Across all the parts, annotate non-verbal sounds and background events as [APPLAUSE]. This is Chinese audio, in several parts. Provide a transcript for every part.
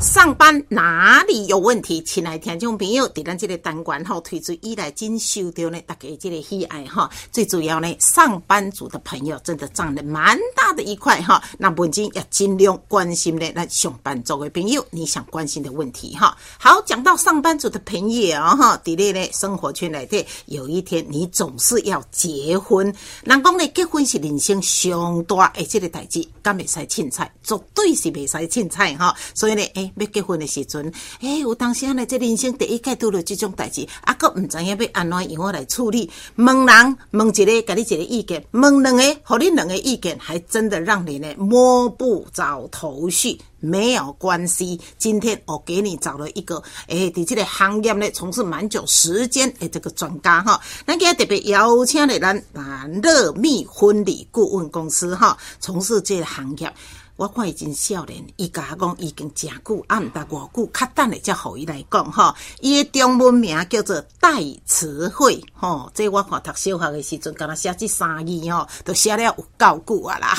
上班哪里有问题？亲爱听众朋友，伫咱这个单元吼推出以来，真受到呢大家这个喜爱哈。最主要呢，上班族的朋友真的占了蛮大的一块哈。那文静要尽量关心呢，那上班族的朋友，你想关心的问题哈。好，讲到上班族的朋友哈，伫咧呢生活圈内底，有一天你总是要结婚。人讲呢，结婚是人生上大诶这个代志，敢袂使凊彩，绝对是未使凊彩哈。所以呢，诶。要结婚的时阵，哎，有当时呢，这人生第一届遇到这种代志，啊，佫唔知影要安怎样来处理。问人问一个，给你一个意见；问两个，互你两个意见，还真的让你呢摸不着头绪。没有关系，今天我给你找了一个，哎，在这个行业呢从事蛮久时间，诶，这个专家哈，咱今日特别邀请的咱啊乐蜜婚礼顾问公司哈，从事这个行业。我看伊真少年，伊甲我讲已经真久，啊，毋得偌久，较等咧才互伊来讲吼。伊的中文名叫做戴慈慧，吼，这我看读小学的时阵，敢若写这三字吼，都写了有够久啊啦。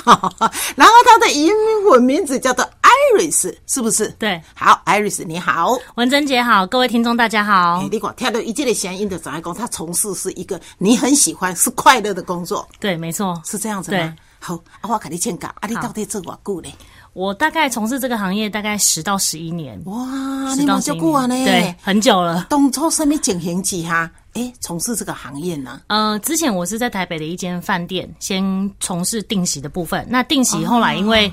然后他的英文名字叫做 Iris，是不是？对，好，Iris 你好，文珍姐好，各位听众大家好。你讲听到一切的声音的怎样讲？他从事是一个你很喜欢、是快乐的工作。对，没错，是这样子吗？好，我给你请教，啊，你到底做多久呢？我大概从事这个行业大概十到十一年。哇，你蛮久啊呢？对，很久了。当初什么情形之下，哎，从事这个行业呢？呃，之前我是在台北的一间饭店，先从事定席的部分。那定席后来因为。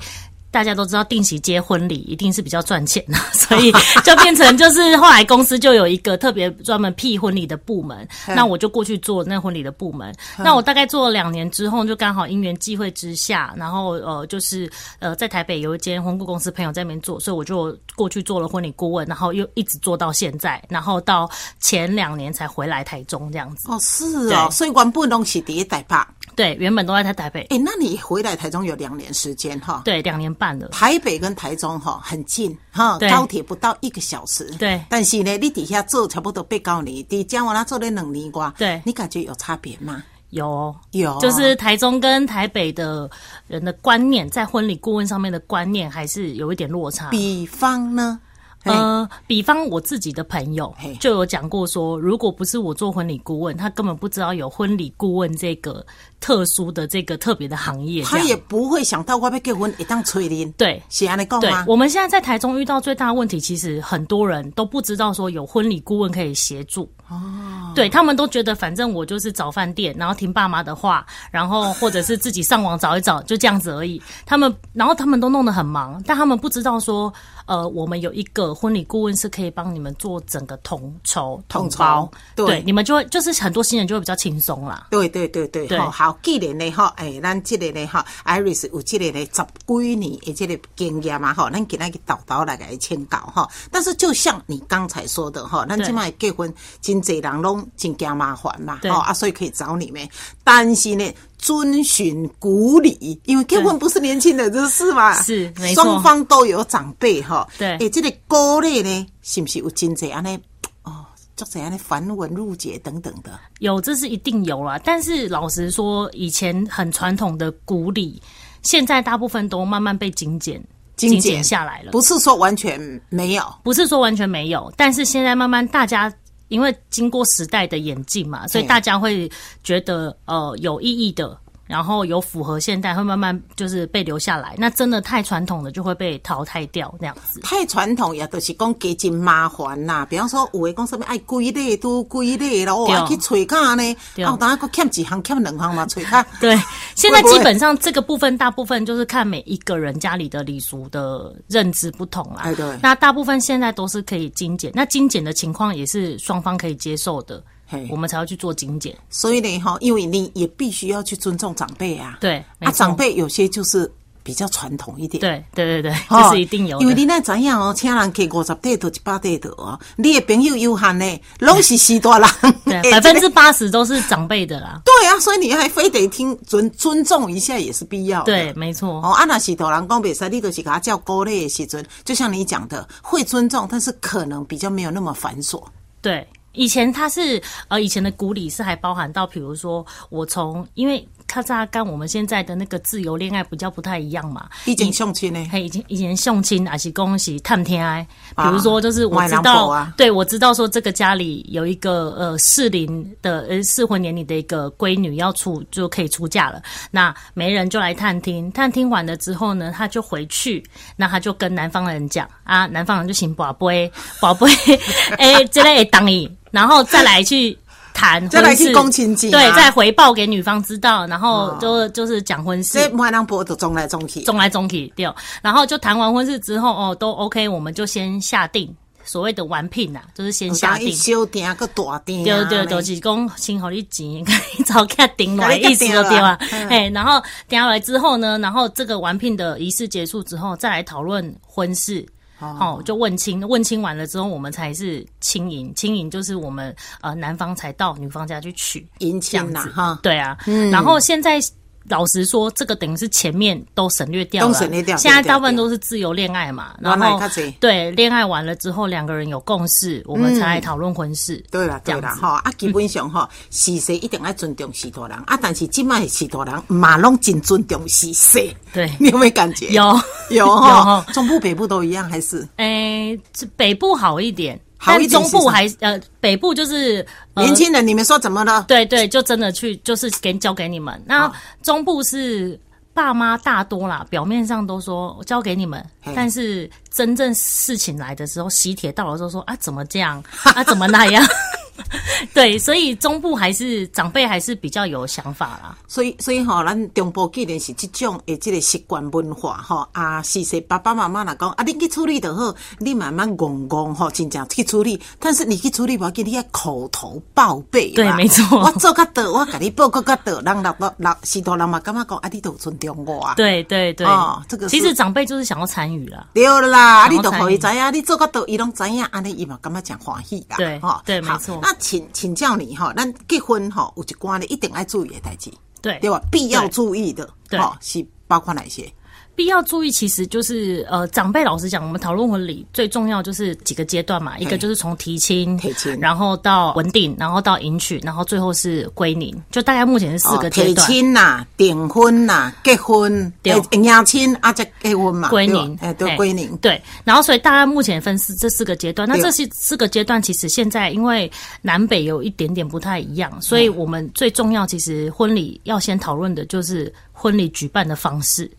大家都知道定期接婚礼一定是比较赚钱的，[LAUGHS] 所以就变成就是后来公司就有一个特别专门辟婚礼的部门，那我就过去做那婚礼的部门。那我大概做了两年之后，就刚好因缘际会之下，然后呃就是呃在台北有一间婚顾公司朋友在那边做，所以我就过去做了婚礼顾问，然后又一直做到现在，然后到前两年才回来台中这样子。哦，是哦，所以原本拢是第一代吧。对，原本都在台北。哎，那你回来台中有两年时间哈？对，两年台北跟台中哈很近哈，高铁不到一个小时。对。但是呢，你底下做差不多八九年，你讲我那做了两年瓜，对，你感觉有差别吗？有，有，就是台中跟台北的人的观念，在婚礼顾问上面的观念还是有一点落差。比方呢？呃，比方我自己的朋友就有讲过说，如果不是我做婚礼顾问，他根本不知道有婚礼顾问这个特殊的这个特别的行业。他也不会想到我要结婚一当催林。对，是安尼讲吗？我们现在在台中遇到最大的问题，其实很多人都不知道说有婚礼顾问可以协助。哦，对他们都觉得反正我就是找饭店，然后听爸妈的话，然后或者是自己上网找一找，就这样子而已。他们然后他们都弄得很忙，但他们不知道说，呃，我们有一个婚礼顾问是可以帮你们做整个统筹统包，对，你们就会就是很多新人就会比较轻松啦。对对对对，好，好，既然呢哈，哎，咱这个呢哈，Iris 有这个呢十几年的这个经验嘛哈，咱给那个导导来给签稿哈。但是就像你刚才说的哈，咱今麦结婚真济人拢真惊麻烦嘛，哦啊，所以可以找你们。但是呢，遵循古礼，因为结婚不是年轻人的事嘛，是，双方都有长辈哈。对，诶，这个古礼呢，是不是有真这样呢？哦，做怎样的繁文缛节等等的？有，这是一定有啦。但是老实说，以前很传统的古礼，现在大部分都慢慢被精简。精简下来了。不是说完全没有，不是说完全没有，但是现在慢慢大家。因为经过时代的演进嘛，所以大家会觉得呃有意义的。然后有符合现代，会慢慢就是被留下来。那真的太传统的就会被淘汰掉，这样子。太传统也都是讲给真麻烦啦。比方说，有的讲什么爱归类都归类了，我去吹卡呢。哦，当然个欠几行，欠两行嘛，吹卡。对，[LAUGHS] 现在基本上这个部分，大部分就是看每一个人家里的礼俗的认知不同啦。哎，对。那大部分现在都是可以精简，那精简的情况也是双方可以接受的。我们才要去做精简，所以呢，哈，因为你也必须要去尊重长辈啊。对，啊，长辈有些就是。比较传统一点。对对对对，哦这是一定有的。因为你那怎样哦，请人给五十对到一百对的哦，你的朋友有限呢，拢是西大人，[LAUGHS] 百分之八十都是长辈的啦。对啊，所以你还非得听尊尊重一下也是必要的。对，没错。哦，啊，那是大人讲比赛，你都是给他叫高类的时阵，就像你讲的，会尊重，但是可能比较没有那么繁琐。对，以前它是呃，以前的古礼是还包含到，比如说我从因为咔嚓跟我们现在的那个自由恋爱比较不太一样嘛。以前相亲呢，嘿，以前以前相亲还是恭喜探天哎，比啊如说就是我知道，啊对我知道说这个家里有一个呃适龄的呃适婚年龄的一个闺女要出就可以出嫁了，那媒人就来探听，探听完了之后呢，他就回去，那他就跟男方人讲啊，男方人就请宝贝宝贝，[LAUGHS] 哎，这类当你，然后再来去。谈再来去婚事讲亲戚啊对，再回报给女方知道，然后就、就是讲婚事。这买人婆都中来中去。中来中去对，然后就谈完婚事之后，哦，都 OK，我们就先下定所谓的完聘呐，就是先下定一。小店个大店，对对，就是讲先好你钱，[LAUGHS] 可以早给他顶来，给你意思就对啊定了。哎，然后定下来之后呢，然后这个完聘的仪式结束之后，再来讨论婚事。哦，就问亲，问亲完了之后，我们才是亲迎，亲迎就是我们呃男方才到女方家去娶，迎亲呐哈。对啊，嗯。然后现在老实说，这个等于是前面都省略掉了，都省略掉现在大部分都是自由恋爱嘛，然后对恋爱完了之后，两个人有共识，我们才来讨论婚事。对啦，对啦，这样子。吼啊，基本上哈，是谁一定要尊重许多人啊，但是今麦许多人嘛拢真尊重是谁，对。[LAUGHS] 你有没有感觉？有 [LAUGHS] 有有哈，中部北部都一样还是？诶，这北部好一点，好一但中部还呃北部就是、呃、年轻人，你们说怎么了？对对，就真的去就是给交给你们。那中部是爸妈大多啦，表面上都说交给你们，但是真正事情来的时候，喜帖到了之后说啊怎么这样啊怎么那样。[LAUGHS] [LAUGHS] [LAUGHS] 对，所以中部还是长辈还是比较有想法啦。所以，所以吼，咱中部既然是这种的这个习惯文化吼，啊，其实爸爸妈妈来讲，啊，你去处理就好，你慢慢讲讲吼，真正去处理。但是你去处理，我给你要口头报备嘛。对没错我做到倒，我给你报告到倒，让老老老许多人嘛感觉讲，啊，你都有尊重我啊。对对对，哦这个其实长辈就是想要参与啦。对啦，啊你都可以知参影，你做到倒，伊拢知影，安尼伊嘛感觉真欢喜啦。对吼好对没错那请请教你哈，咱结婚哈有一关咧一定要注意的代志，对对吧？必要注意的，对是包括哪些？必要注意，其实就是呃，长辈老实讲，我们讨论婚礼最重要就是几个阶段嘛，一个就是从提亲，提亲。然后到稳定，然后到迎娶，然后最后是归宁，就大概目前是四个阶哦提段。亲呐、订婚呐、结婚，对。诶迎亲啊，再结婚嘛，归宁，哎，对，归宁，对，然后所以大家目前分四这四个阶段，那对这四四个阶段其实现在因为南北有一点点不太一样，所以我们最重要其实婚礼要先讨论的就是婚礼举办的方式。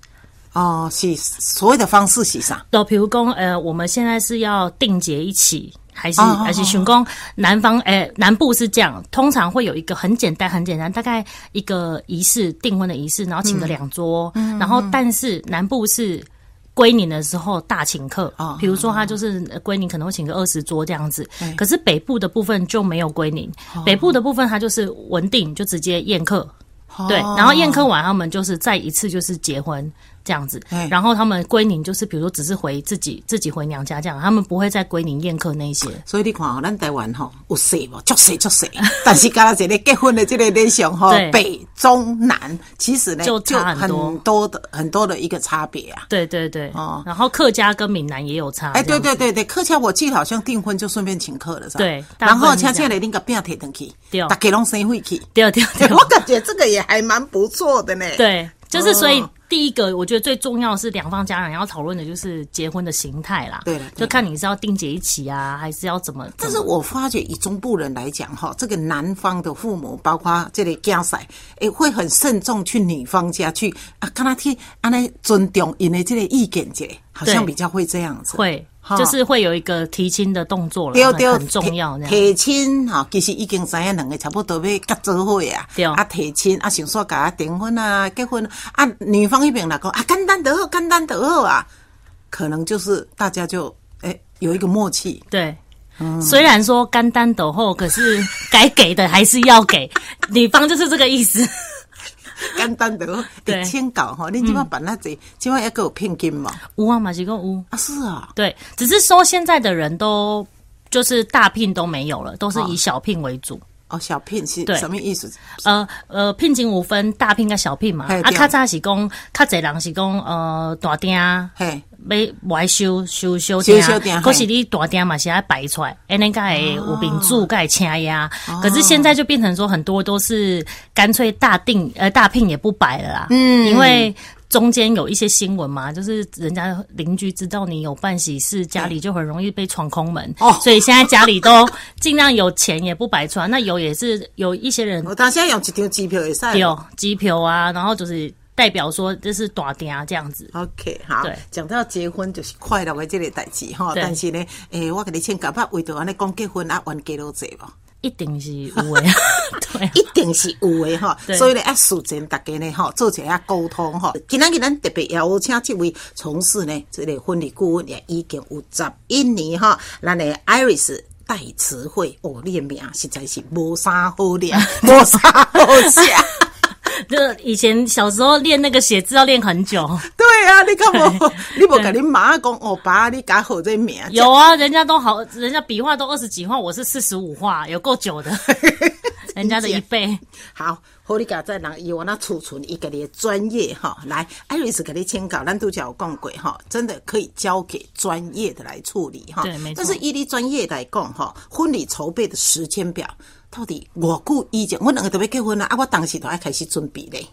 哦，是所谓的方式是啥？对，比如讲，呃，我们现在是要定结一起，还是还是选公南方，呃，南部是这样，通常会有一个很简单、很简单，大概一个仪式订婚的仪式，然后请个两桌，嗯然后但是南部是。归宁的时候大请客哦，比如说他就是呃归宁可能会请个二十桌这样子，哎可是北部的部分就没有归宁，哦。北部的部分他就是稳定，就直接宴客，对，然后宴客完，他们就是再一次就是结婚这样子嗯，然后他们归宁就是比如说只是回自己自己回娘家这样，他们不会再归宁宴客那一些。所以你看哦，咱台湾吼有细无，足细足细，[LAUGHS] 但是刚才一个结婚的这个类型吼对，北中南其实呢就差很多的很多的一个差别啊。对对对，哦然后客家跟闽南也有差。哎，对对对对，客家我记得好像订婚就顺便请客了，是吧？对然后恰恰的恁个饼提登去，大家拢生回去。对对对 [LAUGHS] 我感觉这个也还蛮不错的呢。对，就是所以哦第一个，我觉得最重要的是两方家人要讨论的就是结婚的形态啦。对了就看你是要定结一起啊，还是要怎么？但是我发觉以中部人来讲，哈，这个男方的父母，包括这个家婿，诶，会很慎重去女方家去啊，跟他去安尼尊重因的这个意见，这好像比较会这样子。会哈就是会有一个提亲的动作了，对对，很很重要这样。提亲哈，其实已经知影两个差不多要结做伙啊。对啊，提亲啊，想说甲订婚啊、结婚啊，女方一边来讲啊，简单得好，简单得好啊，可能就是大家就诶、有一个默契。对。虽然说干单斗后，可是该给的还是要给，[LAUGHS] 女方就是这个意思。[LAUGHS] 简单的哦，对 [LAUGHS] 对，签稿哈，你今晚办那这，今晚要给我聘金嘛？有啊，马吉个有。啊，是啊，对，只是说现在的人都就是大聘都没有了，都是以小聘为主。哦，小聘是对什么意思？呃呃，聘金五分，大聘跟小聘嘛。啊，嘿对较早是讲，较侪人是讲，呃，大店嘿，要外收收收收收店可是你大店嘛是要摆出来，哎，那个会有饼住，盖请呀。哦可是现在就变成说，很多都是干脆大定呃大聘也不摆了啦。嗯，因为。中间有一些新闻嘛，就是人家邻居知道你有办喜事，家里就很容易被闯空门，哦所以现在家里都尽量有钱也不摆出来。那有也是有一些人我当现在用一张机票也使。有机票啊，然后就是代表说这是大店啊这样子。OK，好对，讲到结婚就是快乐的这个代志哈，但是呢，诶、我跟你请假把为着安尼讲结婚啊，冤家都济无，一定是有的，[LAUGHS] 对啊一定是有的哈。所以呢，啊事前大家呢哈，做一下沟通哈。今仔日咱特别邀请这位从事呢这个婚礼顾问也已经有十一年哈，咱的 Iris。代词汇，哦，你的名实在是无啥好念，[LAUGHS] 无啥好写。[LAUGHS] 就以前小时候练那个写字要练很久。对啊，你看我？[LAUGHS] 你不跟你妈讲我，爸，你改好这名。有啊，人家都好，人家笔画都二十几画，我是四十五画，有够久的，[LAUGHS] 人家的一倍。好，好，你家在人以我那储存一个你的专业哈，来，艾瑞斯给你签稿，咱都叫有讲过哈，真的可以交给专业的来处理哈。对没错但是以你专业来讲哈，婚礼筹备的时间表到底我久以前，我两个都要结婚了啊，我当时都要开始准备嘞。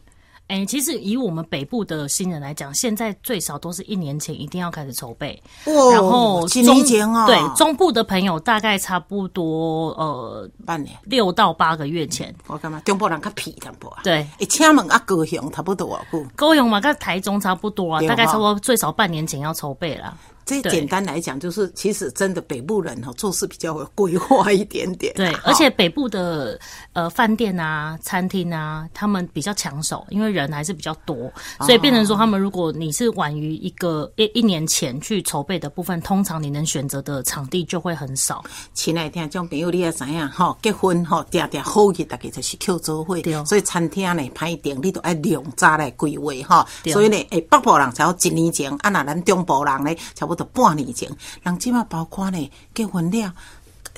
哎、其实以我们北部的新人来讲，现在最少都是一年前一定要开始筹备，哦然后一中年前哦对中部的朋友大概差不多呃半年，六到八个月前，我干嘛？中部人较皮淡薄啊。对，一，请问啊，高雄差不多啊，久。高雄嘛跟台中差不多啊，大概差不多最少半年前要筹备啦。对这简单来讲，就是其实真的北部人哈做事比较有规划一点点啊。对，而且北部的呃饭店啊、餐厅啊，他们比较抢手，因为人还是比较多，所以变成说他们如果你是晚于一个一一年前去筹备的部分，通常你能选择的场地就会很少。亲爱的听众朋友，你也知影吼，结婚哈，定定好日，大概就是扣周会，所以餐厅呢排定，你都要两早来规划哈。所以呢，诶，北部人才要一年前，啊，那咱中部人呢，差不多半年前，人即马包括呢结婚了，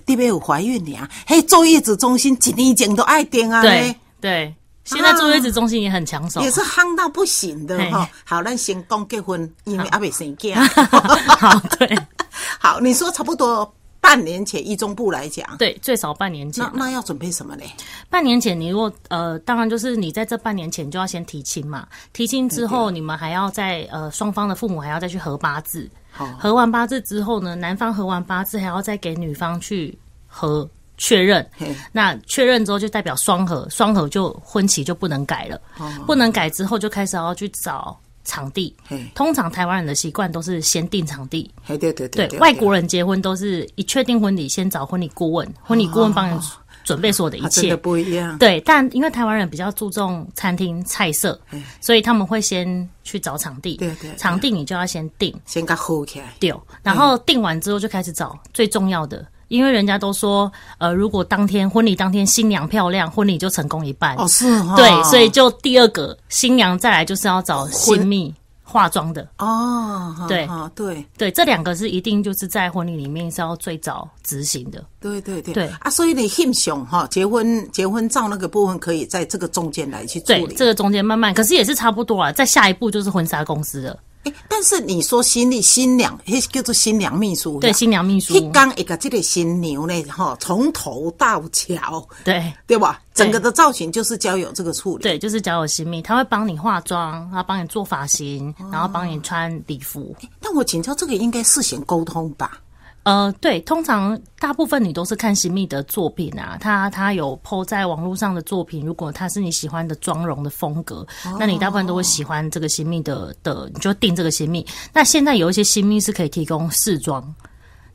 你要有怀孕了，嘿，坐月子中心一年前都爱订啊，对对，现在坐月子中心也很抢手。也是夯到不行的嘿哈。好，咱先讲结婚，因为还没生囝。[LAUGHS] 好，对 [LAUGHS] 好，你说差不多半年前，一中部来讲，对，最少半年前那。那要准备什么呢？半年前，你如果呃，当然就是你在这半年前就要先提亲嘛。提亲之后，你们还要在呃双方的父母还要再去合八字。好合完八字之后呢，男方合完八字还要再给女方去合确认。那确认之后就代表双合，双合就婚期就不能改了。不能改之后就开始要去找场地。通常台湾人的习惯都是先定场地。嘿，对对对对，外国人结婚都是一确定婚礼，先找婚礼顾问，婚礼顾问帮你准备所有的一切啊真的。不一样。对，但因为台湾人比较注重餐厅菜色，所以他们会先去找场地。对对对场地你就要先定先给好起来。对，然后定完之后就开始找最重要的。因为人家都说，呃，如果当天婚礼当天新娘漂亮，婚礼就成功一半。哦，是哈。对，所以就第二个新娘再来就是要找新密化妆的。哦，对哈对对，这两个是一定就是在婚礼里面是要最早执行的。对对对对啊，所以你很凶哈，结婚结婚照那个部分可以在这个中间来去做对，理。这个中间慢慢，可是也是差不多啊。在下一步就是婚纱公司了，诶但是你说新历新娘，迄叫做新娘秘书，对，新娘秘书，一刚一个这个新娘呢，哈，从头到脚，对对吧？整个的造型就是交友这个处理。对，就是交友新密，他会帮你化妆，然后帮你做发型，然后帮你穿礼服。但我请教这个应该事先沟通吧？呃，对，通常大部分你都是看新密的作品啊，他他有 PO 在网络上的作品，如果他是你喜欢的妆容的风格，那你大部分都会喜欢这个新密的的，你就定这个新密。那现在有一些新密是可以提供试妆，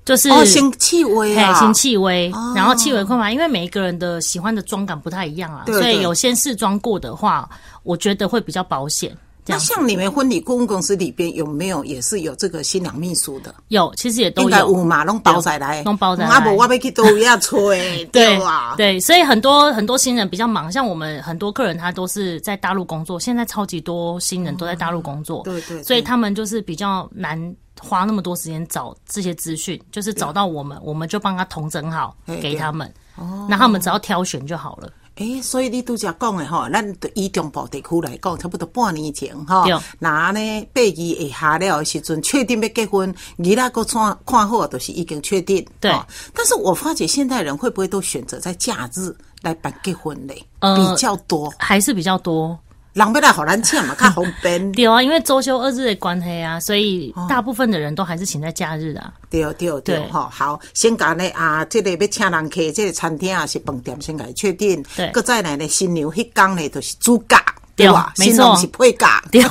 就是哦，先气味新气味，然后气味困嘛，因为每一个人的喜欢的妆感不太一样啊，对对所以有先试妆过的话，我觉得会比较保险。那像你们婚礼顾问公司里边有没有也是有这个新娘秘书的？有，其实也都应该有。有嘛，弄包仔来，弄包仔来阿伯我要去都要吹，[LAUGHS] 对啊，对，所以很多很多新人比较忙，像我们很多客人他都是在大陆工作，现在超级多新人都在大陆工作，对对对。所以他们就是比较难花那么多时间找这些资讯，就是找到我们，我们就帮他统整好嘿给他们，那他们只要挑选就好了。诶，所以你拄则讲的吼，咱对以中部地区来讲，差不多半年前吼对，那呢八月以下了的时阵，确定要结婚，伊那个看看好都是已经确定。对吼但是我发觉现代人会不会都选择在假日来办结婚嘞？呃比较多，还是比较多，人要来互咱请嘛，[LAUGHS] 较方便。对啊，因为周休二日的关系啊，所以哦大部分的人都还是请在假日啊。对对对对，吼，好，先讲呢啊，这个要请人客，这个餐厅啊是饭店，先甲伊确定。对搁再来呢，新娘迄天呢就是主角，对对吧？没新郎错是配角。对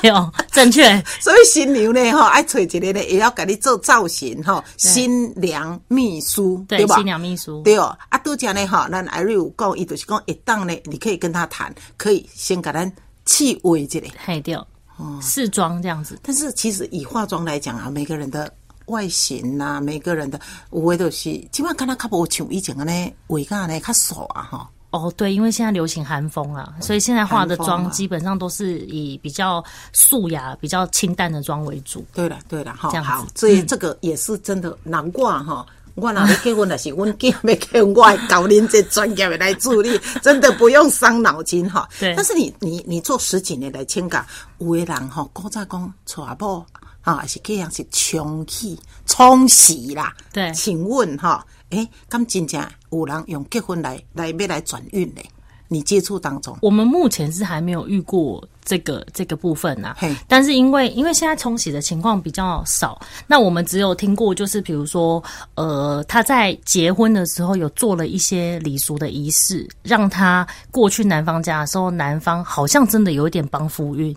对，[LAUGHS] 正确。所以新娘呢，吼，爱找一个呢，也要给你做造型，吼，新娘秘书，对吧？新娘秘书对哦。啊，拄则呢，吼，咱艾瑞有讲，伊就是讲，一档呢，你可以跟他谈，可以先给咱气味一下。嘿对，哦试妆这样子。但是其实以化妆来讲啊，每个人的外形呐、每个人的有的都是，基本上看他较无像以前安尼，画甲呢较素啊，吼。哦，对，因为现在流行韩风啊，所以现在化的妆基本上都是以比较素雅、比较清淡的妆为主。对了，对了，哈这，样子好，所以这个也是真的难怪哈。我若要结婚若是阮囝要结婚，我会搞恁这专业的来助力，真的不用伤脑筋哈。对但是你你你做十几年来请假，有的人吼，古早讲娶某啊，是这样是冲气冲喜啦。对请问哈，诶，敢真正有人用结婚来来要来转运嘞？你接触当中，我们目前是还没有遇过这个这个部分呐、嘿。但是因为因为现在冲洗的情况比较少，那我们只有听过就是比如说，呃，他在结婚的时候有做了一些礼俗的仪式，让他过去男方家的时候，男方好像真的有一点帮夫运。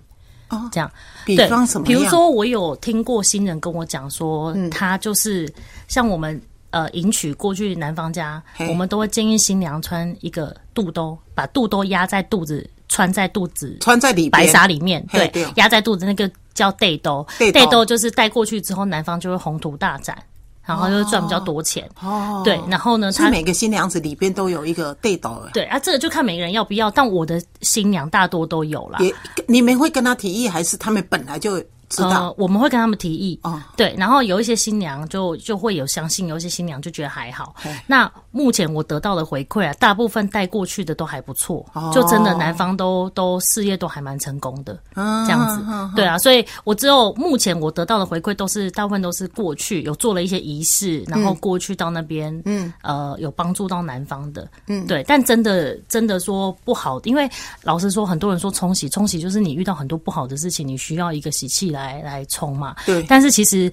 哦这样，比对方什么比如说，我有听过新人跟我讲说，他就是像我们呃迎娶过去男方家，我们都会建议新娘穿一个肚兜，把肚兜压在肚子，穿在肚子穿在里白纱里面，对对，压在肚子那个叫背兜，背兜就是带过去之后，男方就会宏图大展，然后就会赚比较多钱。哦，对，然后呢，他每个新娘子里边都有一个对斗的。对啊，这个就看每个人要不要，但我的新娘大多都有啦。也你们会跟他提议，还是他们本来就知道？呃，我们会跟他们提议，哦对，然后有一些新娘就就会有相信，有一些新娘就觉得还好。那目前我得到的回馈啊，大部分带过去的都还不错，哦。就真的男方都都事业都还蛮成功的，嗯这样子，对啊，所以我只有目前我得到的回馈都是大部分都是过去有做了一些仪式，然后过去到那边，嗯，呃，有帮助到男方的，嗯，对，但真的真的说不好，因为老实说，很多人说冲洗，冲洗就是你遇到很多不好的事情，你需要一个洗器来来冲嘛，对。但是其实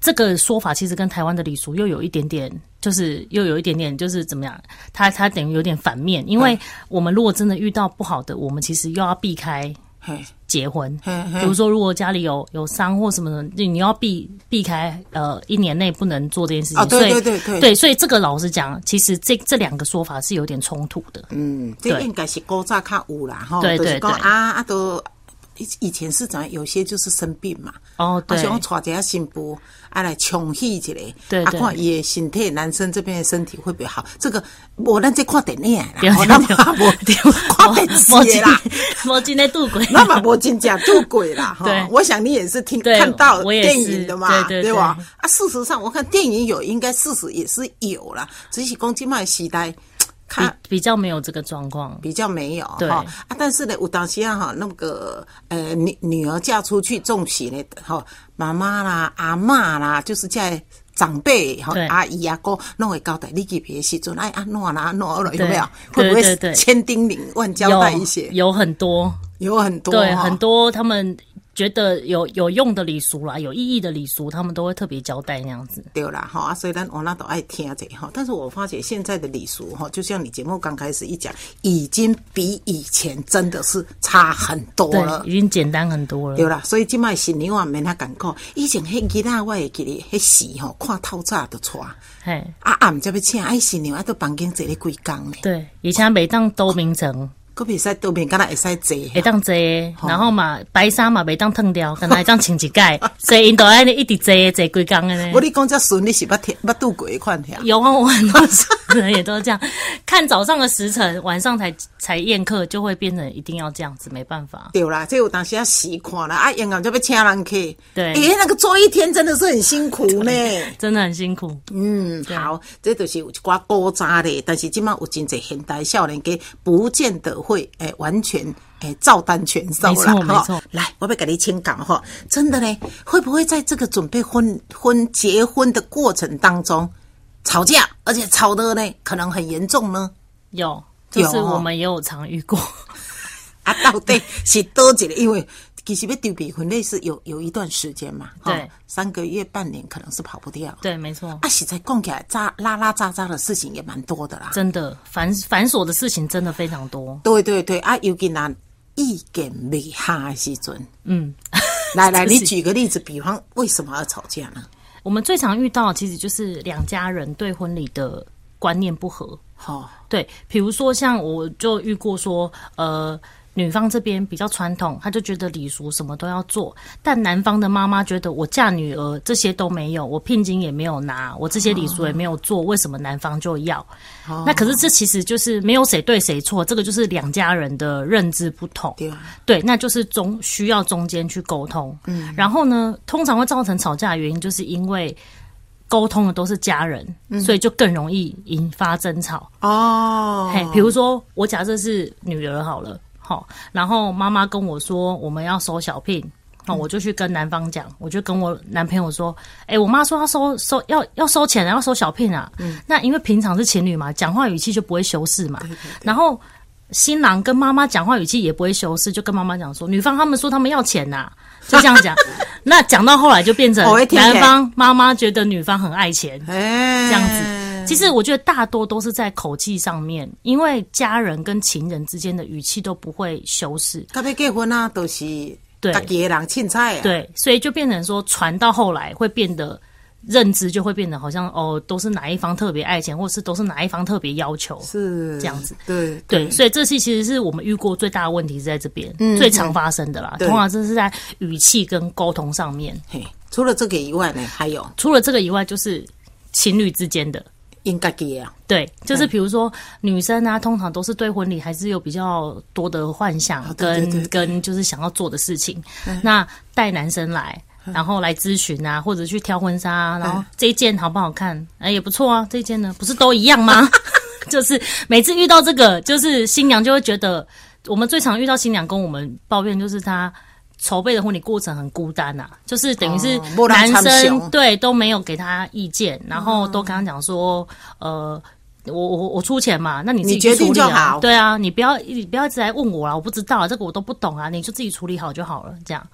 这个说法其实跟台湾的礼俗又有一点点，就是又有一点点，就是怎么样？他他等于有点反面，因为我们如果真的遇到不好的，我们其实又要避开，结婚。比如说，如果家里有有伤或什么的，你你要避避开，呃，一年内不能做这件事情。啊对对对对对，所以这个老实讲，其实这这两个说法是有点冲突的。嗯，这对应该是古早较有啦，哈，对对对啊啊都。以以前是怎样？有些就是生病嘛，哦，啊，对，想找一下新妇，啊来冲喜一下，啊对啊看伊的身体，男生这边的身体会不会好？这个无咱这看电影啦，吼，咱对嘛 [LAUGHS] 无看电视啦，摸金的渡鬼。那么我真假度鬼啦，[LAUGHS] 哈对！我想你也是听看到电影的嘛，对对吧？啊，事实上我看电影有，应该事实也是有啦，只是讲今麦时代，比比较没有这个状况。比较没有哈。啊，但是呢，有当时啊哈，那个呃女女儿嫁出去重喜呢，哈，妈妈啦、阿嬷啦，就是在长辈哈阿姨阿哥弄会交代你去别时阵，哎安怎啦安怎了有没有？会不会千叮咛万交代一些？有有很多，有很多对，很多他们觉得有有用的礼俗啦，有意义的礼俗，他们都会特别交代那样子。对啦，哈啊，所以咱我那都爱听这哈。但是我发觉现在的礼俗哈，就像你节目刚开始一讲，已经比以前真的是差很多了，。已经简单很多了。对啦，所以即摆新娘啊，免遐艰苦。以前迄囡仔我会记得，迄时吼看透早就带，嘿，啊暗才要请，哎新娘啊，都房间坐咧几工呢。对，以前每当都名城，佫袂使多面，敢若会使坐。会当坐，然后嘛白衫嘛袂当烫掉，[LAUGHS] 敢若会当穿一盖，所以因都爱一直坐坐几工的呢我。你讲这顺，你是捌听捌拄过迄款条？有啊，我很多人也都这样，[LAUGHS] 看早上的时辰，晚上才才宴客，就会变成一定要这样子，没办法。对啦，这有当时要习惯啦，啊，演员就要请人去。对诶、那个做一天真的是很辛苦呢。[LAUGHS] 真的很辛苦。嗯，好，这就是有一寡古早的，但是即满有真侪现代少年家不见得会诶、完全诶、照单全收没啦。吼错没错来，我要给你请讲哈，真的呢，会不会在这个准备婚婚结婚的过程当中吵架，而且吵的呢可能很严重呢？有，就是我们也有常遇过。[LAUGHS] 啊，到底是多一个？因为其实要丢比婚类似有有一段时间嘛，哈对三个月、半年可能是跑不掉。对，没错，啊，实在讲起来，扎拉拉杂杂的事情也蛮多的啦。真的繁繁琐的事情真的非常多。对对对，啊，尤其那意见未合的时阵，嗯，来 [LAUGHS] 来，[LAUGHS] 你举个例子，比方为什么要吵架呢？我们最常遇到其实就是两家人对婚礼的观念不合。好、对，比如说像我就遇过说，呃，女方这边比较传统，她就觉得礼俗什么都要做，但男方的妈妈觉得我嫁女儿这些都没有，我聘金也没有拿，我这些礼俗也没有做，为什么男方就要？那可是这其实就是没有谁对谁错，这个就是两家人的认知不同。对那就是中需要中间去沟通。嗯，然后呢，通常会造成吵架的原因，就是因为沟通的都是家人，所以就更容易引发争吵。哦，嘿，比如说我假设是女儿好了，好，然后妈妈跟我说我们要收小聘。哦，我就去跟男方讲，我就跟我男朋友说，哎、我妈说要收收要要收钱，要收小聘啊。嗯那因为平常是情侣嘛，讲话语气就不会修饰嘛。然后新郎跟妈妈讲话语气也不会修饰，就跟妈妈讲说，女方他们说他们要钱呐、就这样讲。[LAUGHS] 那讲到后来就变成男方妈妈觉得女方很爱钱，哎，这样子。其实我觉得大多都是在口气上面，因为家人跟情人之间的语气都不会修饰，他要结婚啊，都是对家人凊彩啊。对，所以就变成说传到后来会变得认知就会变得好像哦，都是哪一方特别爱钱，或是都是哪一方特别要求。是这样子。对对，所以这些其实是我们遇过最大的问题是在这边，最常发生的啦。通常这是在语气跟沟通上面。嘿，除了这个以外呢，还有除了这个以外，就是情侣之间的。应该给啊，对，就是比如说女生啊，通常都是对婚礼还是有比较多的幻想跟跟就是想要做的事情。那带男生来，然后来咨询啊，或者去挑婚纱啊，然后这一件好不好看？哎，也不错啊，这一件呢，不是都一样吗？[LAUGHS] 就是每次遇到这个，就是新娘就会觉得，我们最常遇到新娘跟我们抱怨，就是她。筹备的婚礼过程很孤单呐、就是等于是男生详。对都没有给他意见，然后都跟他讲说，呃，我我我出钱嘛，那你自己处理好。对啊，你不要你不要一直来问我啦，我不知道啊，这个我都不懂啊，你就自己处理好就好了，这样。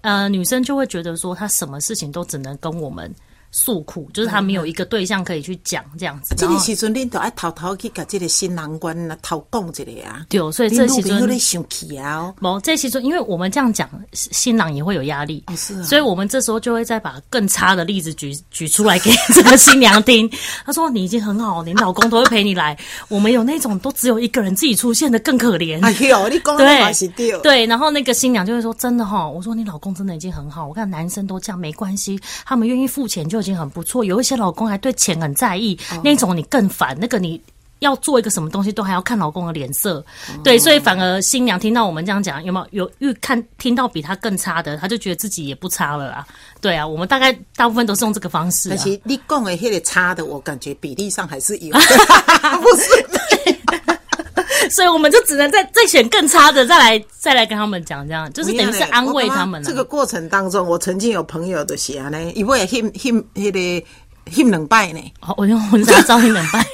呃，女生就会觉得说，她什么事情都只能跟我们诉苦，就是他没有一个对象可以去讲这样子。这个时阵恁都爱偷偷去甲这个新郎官啊偷讲一个啊，对，所以这时阵女朋友咧生气啊哦，这时阵，因为我们这样讲，新郎也会有压力，哦是啊所以我们这时候就会再把更差的例子举举出来给这个新娘听。[LAUGHS] 他说：“你已经很好，你老公都会陪你来。我们有那种都只有一个人自己出现的更可怜。”哎呦，[LAUGHS] 你讲的嘛是对，对，然后那个新娘就会说：“真的哈，我说你老公真的已经很好，我看男生都这样没关系，他们愿意付钱就已经很不错。有一些老公还对钱很在意，哦那种你更烦，那个你。”要做一个什么东西，都还要看老公的脸色，哦对，所以反而新娘听到我们这样讲，有没有有预看听到比他更差的，她就觉得自己也不差了啦。对啊，我们大概大部分都是用这个方式、啊但。是你讲的那个差的，我感觉比例上还是有，[LAUGHS] [LAUGHS] 不是？[LAUGHS] 所以我们就只能再再选更差的，再来再来跟他们讲，这样就是等于是安慰他们了、这个过程当中，我曾经有朋友的是安尼，伊尾翕翕迄个翕两拜呢，好，我用婚纱照你怎么办？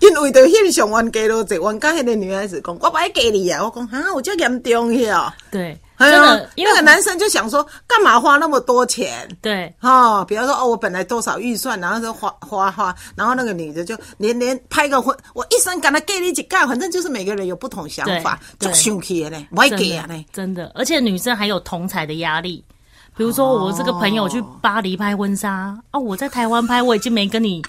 因为着翕上冤家咯，就冤家迄个女孩子讲，我不爱给你啊，我讲哈，有这严重去哦。对，真的，因为那个男生就想说，干嘛花那么多钱？对哦，比方说哦，我本来多少预算，然后就花花花，然后那个女的就连连拍个婚，我一生敢他给你几盖，反正就是每个人有不同想法，就对对生气的呢，不爱真给啊呢。的真的，而且女生还有同才的压力。比如说，我这个朋友去巴黎拍婚纱啊，我在台湾拍，我已经没跟你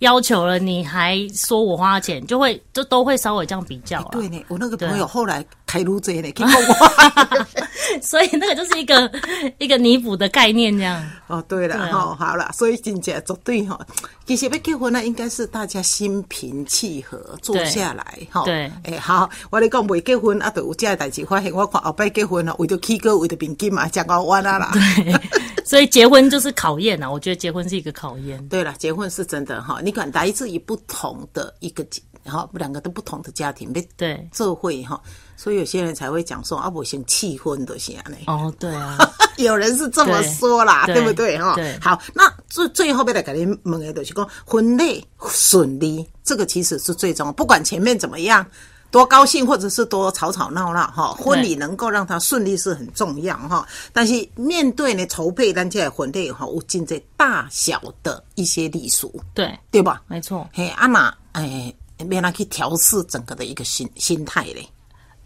要求了，你还说我花钱，就会就都会稍微这样比较了。对呢，我那个朋友后来开路这呢，去跟我。[LAUGHS] [LAUGHS] 所以那个就是一个 [LAUGHS] 一个弥补的概念，这样。哦，对了，对啊哈、好了，所以真正绝对哈，其实要结婚呢，应该是大家心平气和坐下来，哈。对哎、好，我跟你讲未结婚啊，就有这个代志发现。我看后摆结婚了，为着起哥，为着平金嘛，讲到弯啊啦。对所以结婚就是考验啊，我觉得结婚是一个考验。对了，结婚是真的哈，你看来自于不同的一个哈，两个都不同的家庭被对，社会哈，所以有些人才会讲说啊，我先气婚的先呢。哦，对啊，[LAUGHS] 有人是这么说啦，对对不对哈？对好，那最最后要来给您问的就是讲婚内顺利，这个其实是最重要，不管前面怎么样。多高兴，或者是多吵吵闹闹，哈，婚礼能够让它顺利是很重要哈。但是面对呢筹备咱这个婚礼哈，有尽这大小的一些礼俗，对，对吧？没错。嘿，啊那哎，要来去调试整个的一个心心态嘞。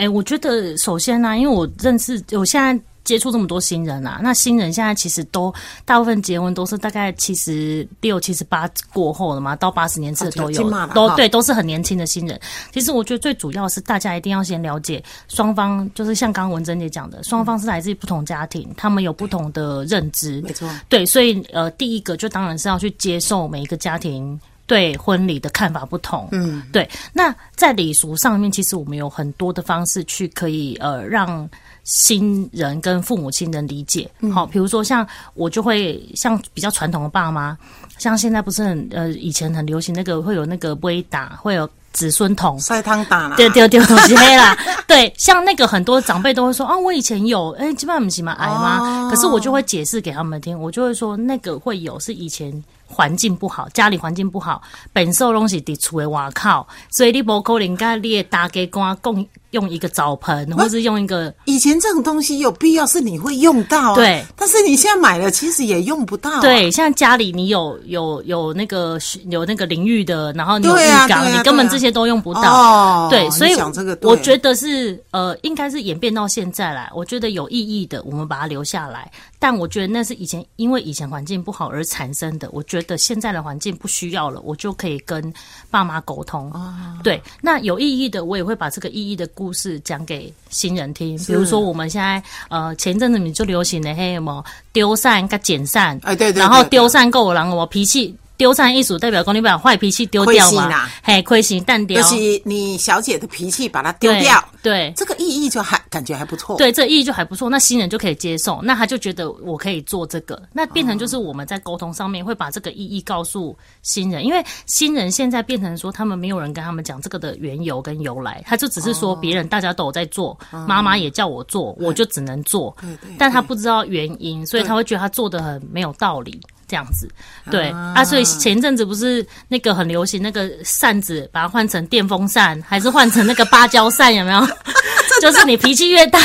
哎、我觉得首先呢、因为我认识，我现在接触这么多新人啊，那新人现在其实都大部分结婚都是大概七十六、七十八过后了嘛，到八十年次的都有都对，都是很年轻的新人。其实我觉得最主要是大家一定要先了解双方，就是像刚刚文珍姐讲的，双方是来自于不同家庭，他们有不同的认知，没错对，所以呃，第一个就当然是要去接受每一个家庭对婚礼的看法不同。嗯，对。那在礼俗上面，其实我们有很多的方式去可以呃让新人跟父母亲能理解。好、比如说像我就会像比较传统的爸妈，像现在不是很呃以前很流行那个会有那个微打，会有子孙桶。晒汤打啦，对对对，都是黑啦。对，像那个很多长辈都会说啊，我以前有，哎、基本上不是嘛癌吗？可是我就会解释给他们听，我就会说那个会有是以前环境不好，家里环境不好，本受拢是伫厝诶外口，所以你无可能甲你诶大家官共用一个澡盆，或是用一个以前这种东西有必要是你会用到、啊，对。但是你现在买了，其实也用不到、啊。对，像家里你有有有那个有那个淋浴的，然后你有浴缸，啊你根本这些都用不到。哦对，所以讲这个对我觉得是呃，应该是演变到现在来，我觉得有意义的，我们把它留下来。但我觉得那是以前因为以前环境不好而产生的，我觉得现在的环境不需要了，我就可以跟爸妈沟通。哦对，那有意义的，我也会把这个意义的故事讲给新人听。比如说我们现在呃前一阵子你就流行的黑什么丢扇跟捡扇，哎对然后丢扇够有人我脾气。丢扇艺术代表讲你把坏脾气丢掉嘛。嘿，亏心淡掉，就是你小姐的脾气把它丢掉，对。对。这个意义就还感觉还不错。，对，这意义就还不错，那新人就可以接受，那他就觉得我可以做这个，那变成就是我们在沟通上面会把这个意义告诉新人，因为新人现在变成说他们没有人跟他们讲这个的缘由跟由来，他就只是说别人大家都有在做，妈妈也叫我做，我就只能做，但他不知道原因，所以他会觉得他做的很没有道理。这样子，对啊所以前一阵子不是那个很流行那个扇子，把它换成电风扇，还是换成那个芭蕉扇，有没有？[LAUGHS] 就是你脾气越大，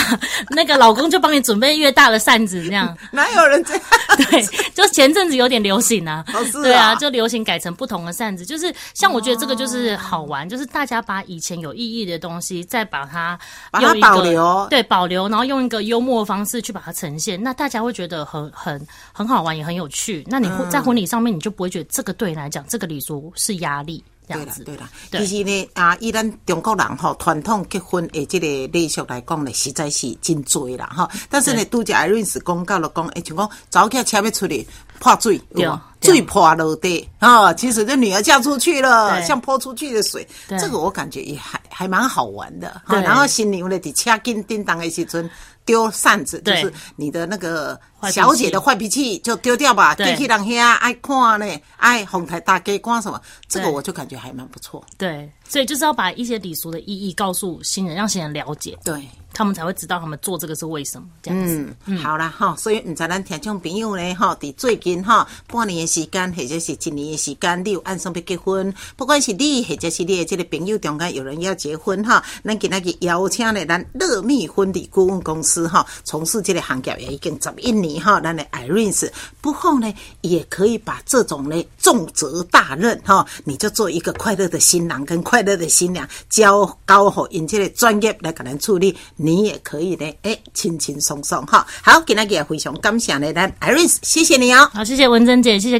那个老公就帮你准备越大的扇子，这样。[LAUGHS] 哪有人这样？[LAUGHS] 对，就前阵子有点流行啊，哦啊对啊，就流行改成不同的扇子，就是像我觉得这个就是好玩，就是大家把以前有意义的东西，再把它把它用一个保留对，保留，然后用一个幽默的方式去把它呈现，那大家会觉得很很很好玩，也很有趣。那你会嗯在婚礼上面，你就不会觉得这个对你来讲，这个礼俗是压力这对啦，样子。对啦，对其实呢，啊，以咱中国人吼传统结婚的这个礼俗来讲呢，实在是真多啦哈。但是呢，拄只 Irene 是讲到了讲，诶，像讲早起车要出去泼水，对有无对。水泼落地。啊，其实这女儿嫁出去了，像泼出去的水，对。这个我感觉也还还蛮好玩的哈。对。然后新娘呢，伫车进叮当的时阵。丢扇子就是你的那个小姐的坏脾气就丢掉吧，对。进去人遐爱看呢，爱哄抬大家看什么，这个我就感觉还蛮不错。对，所以就是要把一些礼俗的意义告诉新人，让新人了解，对，他们才会知道他们做这个是为什么这样子。嗯，好啦哈，所以唔知咱听众朋友咧，哈，伫最近哈半年的时间，或者是一年的时间，你有按算要结婚，不管是你或者是你的这个朋友中间有人要结婚哈，咱今仔日邀请咧，咱乐蜜婚礼顾问公司哈，从事这个行业也已经十一年哈，咱的 Irene 不后呢，也可以把这种呢重责大任哈，你就做一个快乐的新郎跟快乐的新娘，交交好因这个专业来给咱处理，你也可以呢，哎，轻轻松松哈。好，今天也非常感谢呢，咱 Iris，谢谢你哦。好，谢谢文珍姐，谢谢。